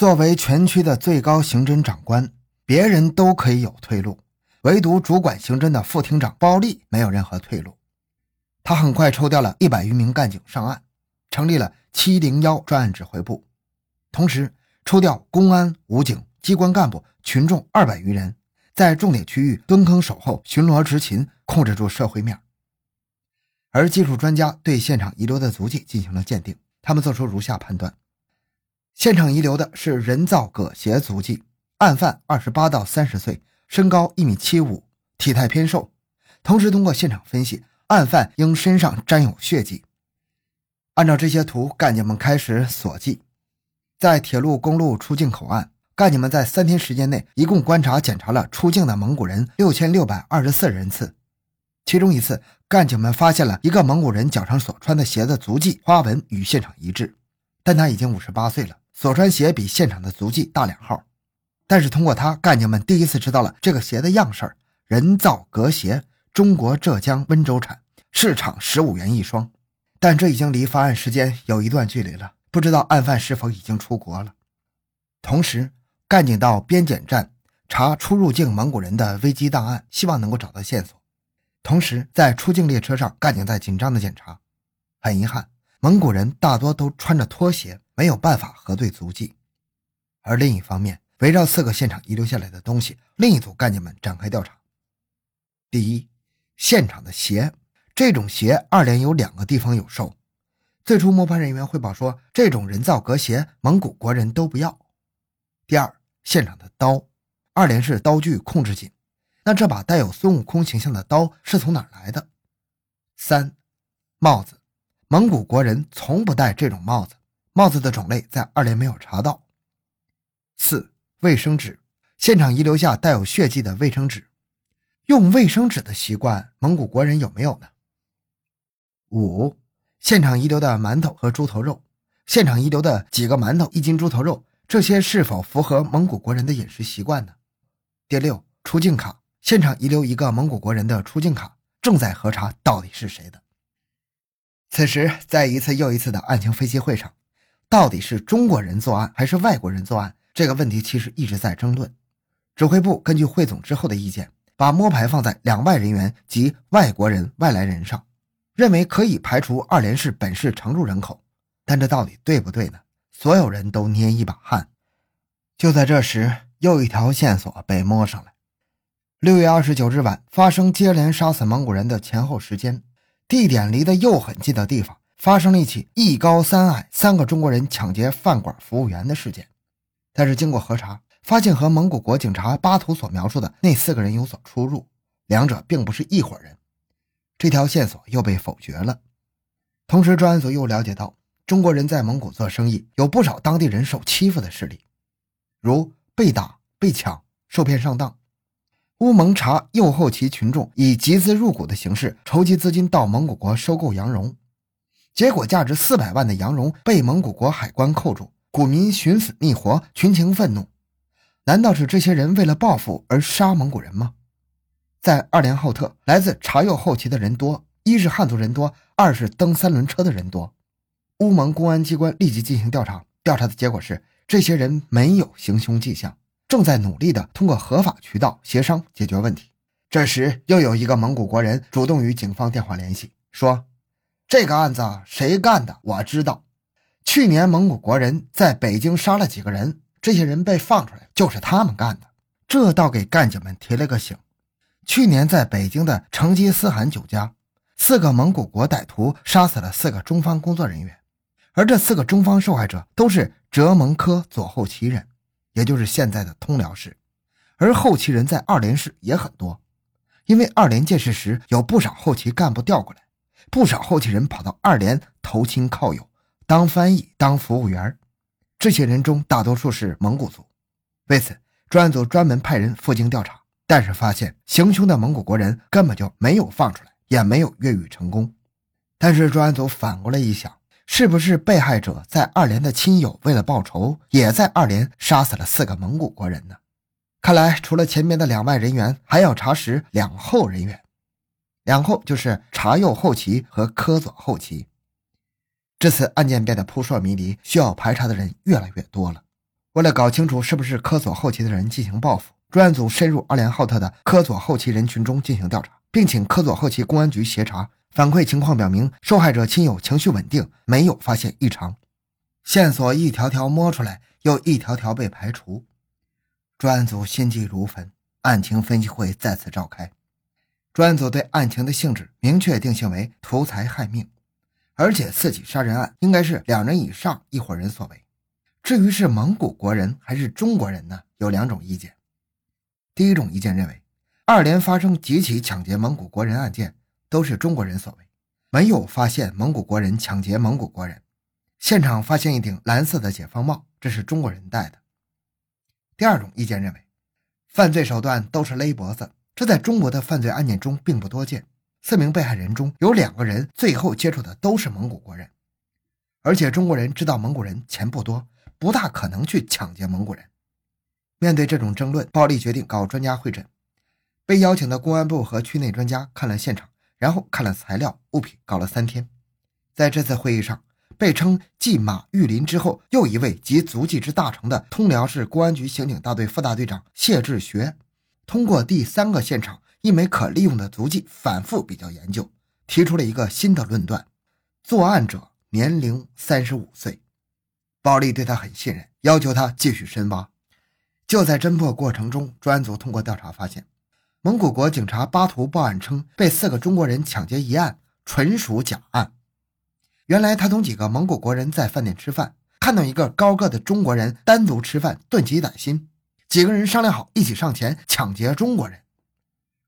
作为全区的最高刑侦长官，别人都可以有退路，唯独主管刑侦的副厅长包丽没有任何退路。他很快抽调了一百余名干警上岸，成立了七零幺专案指挥部，同时抽调公安、武警、机关干部、群众二百余人，在重点区域蹲坑守候、巡逻执勤，控制住社会面。而技术专家对现场遗留的足迹进行了鉴定，他们做出如下判断：现场遗留的是人造革鞋足迹，案犯二十八到三十岁，身高一米七五，体态偏瘦。同时，通过现场分析，案犯应身上沾有血迹。按照这些图，干警们开始锁记，在铁路公路出境口岸，干警们在三天时间内一共观察检查了出境的蒙古人六千六百二十四人次。其中一次，干警们发现了一个蒙古人脚上所穿的鞋的足迹花纹与现场一致，但他已经五十八岁了，所穿鞋比现场的足迹大两号。但是通过他，干警们第一次知道了这个鞋的样式——人造革鞋，中国浙江温州产，市场十五元一双。但这已经离发案时间有一段距离了，不知道案犯是否已经出国了。同时，干警到边检站查出入境蒙古人的危机档案，希望能够找到线索。同时，在出境列车上，干警在紧张的检查。很遗憾，蒙古人大多都穿着拖鞋，没有办法核对足迹。而另一方面，围绕四个现场遗留下来的东西，另一组干警们展开调查。第一，现场的鞋，这种鞋二连有两个地方有售。最初摸排人员汇报说，这种人造革鞋蒙古国人都不要。第二，现场的刀，二连是刀具控制紧。那这把带有孙悟空形象的刀是从哪来的？三，帽子，蒙古国人从不戴这种帽子，帽子的种类在二连没有查到。四，卫生纸，现场遗留下带有血迹的卫生纸，用卫生纸的习惯，蒙古国人有没有呢？五，现场遗留的馒头和猪头肉，现场遗留的几个馒头、一斤猪头肉，这些是否符合蒙古国人的饮食习惯呢？第六，出境卡。现场遗留一个蒙古国人的出境卡，正在核查到底是谁的。此时，在一次又一次的案情分析会上，到底是中国人作案还是外国人作案这个问题，其实一直在争论。指挥部根据汇总之后的意见，把摸排放在两外人员及外国人外来人上，认为可以排除二连市本市常住人口。但这到底对不对呢？所有人都捏一把汗。就在这时，又一条线索被摸上来。六月二十九日晚，发生接连杀死蒙古人的前后时间，地点离得又很近的地方，发生了一起一高三矮三个中国人抢劫饭馆服务员的事件。但是经过核查，发现和蒙古国警察巴图所描述的那四个人有所出入，两者并不是一伙人。这条线索又被否决了。同时，专案组又了解到，中国人在蒙古做生意，有不少当地人受欺负的事例，如被打、被抢、受骗上当。乌蒙察右后旗群众以集资入股的形式筹集资金到蒙古国收购羊绒，结果价值四百万的羊绒被蒙古国海关扣住，股民寻死觅活，群情愤怒。难道是这些人为了报复而杀蒙古人吗？在二连浩特，来自察右后旗的人多，一是汉族人多，二是蹬三轮车的人多。乌蒙公安机关立即进行调查，调查的结果是这些人没有行凶迹象。正在努力的通过合法渠道协商解决问题。这时，又有一个蒙古国人主动与警方电话联系，说：“这个案子谁干的？我知道。去年蒙古国人在北京杀了几个人，这些人被放出来，就是他们干的。这倒给干警们提了个醒。去年在北京的成吉思汗酒家，四个蒙古国歹徒杀死了四个中方工作人员，而这四个中方受害者都是哲蒙科左后旗人。”也就是现在的通辽市，而后旗人在二连市也很多，因为二连建设时有不少后旗干部调过来，不少后继人跑到二连投亲靠友，当翻译、当服务员。这些人中大多数是蒙古族。为此，专案组专门派人赴京调查，但是发现行凶的蒙古国人根本就没有放出来，也没有越狱成功。但是专案组反过来一想。是不是被害者在二连的亲友为了报仇，也在二连杀死了四个蒙古国人呢？看来除了前面的两外人员，还要查实两后人员。然后就是察右后旗和科左后旗。这次案件变得扑朔迷离，需要排查的人越来越多了。为了搞清楚是不是科佐后期的人进行报复，专案组深入阿联浩特的科佐后期人群中进行调查，并请科佐后期公安局协查。反馈情况表明，受害者亲友情绪稳定，没有发现异常。线索一条条摸出来，又一条条被排除。专案组心急如焚，案情分析会再次召开。专案组对案情的性质明确定性为图财害命，而且四起杀人案应该是两人以上一伙人所为。至于是蒙古国人还是中国人呢？有两种意见。第一种意见认为，二连发生几起抢劫蒙古国人案件都是中国人所为，没有发现蒙古国人抢劫蒙古国人。现场发现一顶蓝色的解放帽，这是中国人戴的。第二种意见认为，犯罪手段都是勒脖子，这在中国的犯罪案件中并不多见。四名被害人中有两个人最后接触的都是蒙古国人，而且中国人知道蒙古人钱不多。不大可能去抢劫蒙古人。面对这种争论，暴力决定搞专家会诊。被邀请的公安部和区内专家看了现场，然后看了材料物品，搞了三天。在这次会议上，被称继马玉林之后又一位集足迹之大成的通辽市公安局刑警大队副大队长谢志学，通过第三个现场一枚可利用的足迹反复比较研究，提出了一个新的论断：作案者年龄三十五岁。暴力对他很信任，要求他继续深挖。就在侦破过程中，专案组通过调查发现，蒙古国警察巴图报案称被四个中国人抢劫一案纯属假案。原来他同几个蒙古国人在饭店吃饭，看到一个高个的中国人单独吃饭，顿起歹心，几个人商量好一起上前抢劫中国人。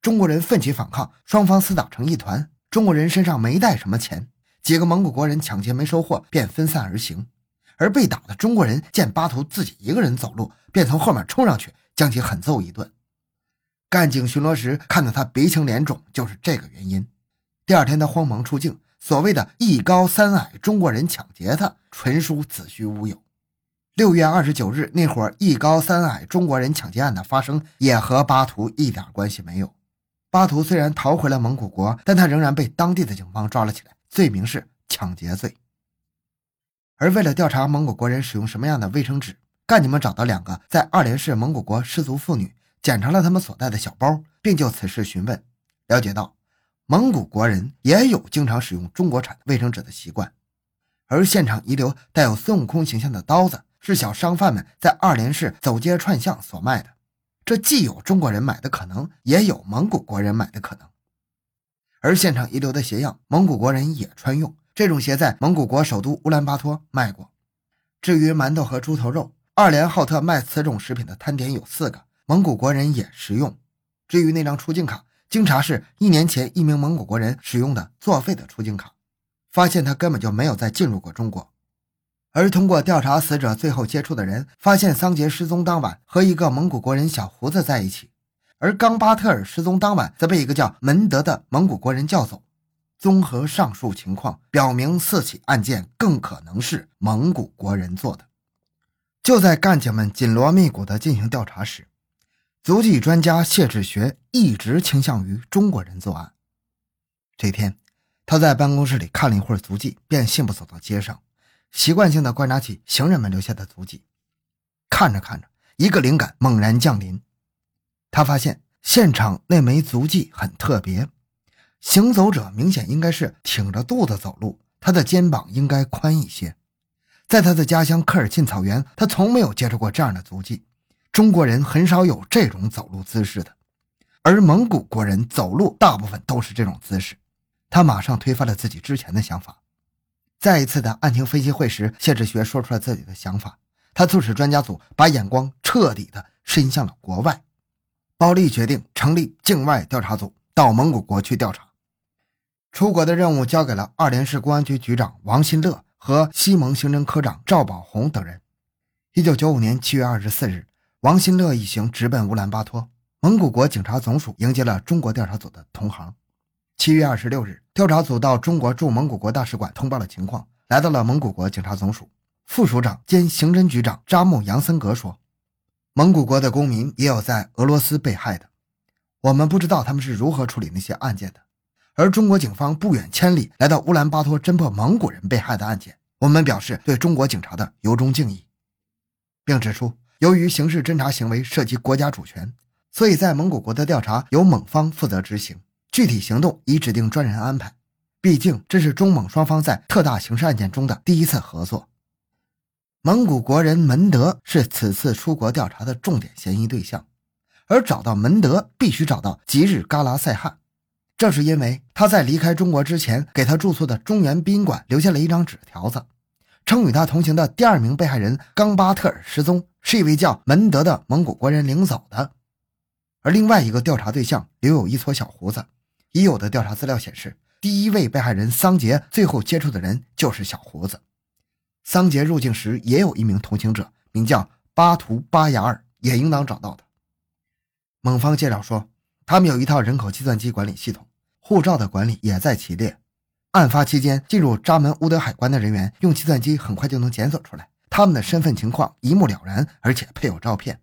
中国人奋起反抗，双方厮打成一团。中国人身上没带什么钱，几个蒙古国人抢劫没收获，便分散而行。而被打的中国人见巴图自己一个人走路，便从后面冲上去将其狠揍一顿。干警巡逻时看到他鼻青脸肿，就是这个原因。第二天他慌忙出境，所谓的一高三矮中国人抢劫他，纯属子虚乌有。六月二十九日那会儿，一高三矮中国人抢劫案的发生也和巴图一点关系没有。巴图虽然逃回了蒙古国，但他仍然被当地的警方抓了起来，罪名是抢劫罪。而为了调查蒙古国人使用什么样的卫生纸，干警们找到两个在二连市蒙古国失足妇女，检查了他们所带的小包，并就此事询问，了解到蒙古国人也有经常使用中国产卫生纸的习惯。而现场遗留带有孙悟空形象的刀子，是小商贩们在二连市走街串巷所卖的。这既有中国人买的可能，也有蒙古国人买的可能。而现场遗留的鞋样，蒙古国人也穿用。这种鞋在蒙古国首都乌兰巴托卖过。至于馒头和猪头肉，二连浩特卖此种食品的摊点有四个，蒙古国人也食用。至于那张出境卡，经查是一年前一名蒙古国人使用的作废的出境卡，发现他根本就没有再进入过中国。而通过调查死者最后接触的人，发现桑杰失踪当晚和一个蒙古国人小胡子在一起，而冈巴特尔失踪当晚则被一个叫门德的蒙古国人叫走。综合上述情况，表明四起案件更可能是蒙古国人做的。就在干警们紧锣密鼓地进行调查时，足迹专家谢志学一直倾向于中国人作案。这天，他在办公室里看了一会儿足迹，便信步走到街上，习惯性的观察起行人们留下的足迹。看着看着，一个灵感猛然降临，他发现现场那枚足迹很特别。行走者明显应该是挺着肚子走路，他的肩膀应该宽一些。在他的家乡科尔沁草原，他从没有接触过这样的足迹。中国人很少有这种走路姿势的，而蒙古国人走路大部分都是这种姿势。他马上推翻了自己之前的想法。再一次的案情分析会时，谢志学说出了自己的想法。他促使专家组把眼光彻底的伸向了国外。包丽决定成立境外调查组，到蒙古国去调查。出国的任务交给了二连市公安局局长王新乐和西蒙刑侦科长赵宝红等人。一九九五年七月二十四日，王新乐一行直奔乌兰巴托，蒙古国警察总署迎接了中国调查组的同行。七月二十六日，调查组到中国驻蒙古国大使馆通报了情况，来到了蒙古国警察总署。副署长兼刑侦局长扎木杨森格说：“蒙古国的公民也有在俄罗斯被害的，我们不知道他们是如何处理那些案件的。”而中国警方不远千里来到乌兰巴托侦破蒙古人被害的案件，我们表示对中国警察的由衷敬意。并指出，由于刑事侦查行为涉及国家主权，所以在蒙古国的调查由蒙方负责执行，具体行动已指定专人安排。毕竟这是中蒙双方在特大刑事案件中的第一次合作。蒙古国人门德是此次出国调查的重点嫌疑对象，而找到门德必须找到吉日嘎拉赛汗。这是因为他在离开中国之前，给他住宿的中原宾馆留下了一张纸条子，称与他同行的第二名被害人冈巴特尔失踪，是一位叫门德的蒙古国人领走的。而另外一个调查对象留有一撮小胡子，已有的调查资料显示，第一位被害人桑杰最后接触的人就是小胡子。桑杰入境时也有一名同行者，名叫巴图巴雅尔，也应当找到的。蒙方介绍说，他们有一套人口计算机管理系统。护照的管理也在其列。案发期间进入扎门乌德海关的人员，用计算机很快就能检索出来，他们的身份情况一目了然，而且配有照片。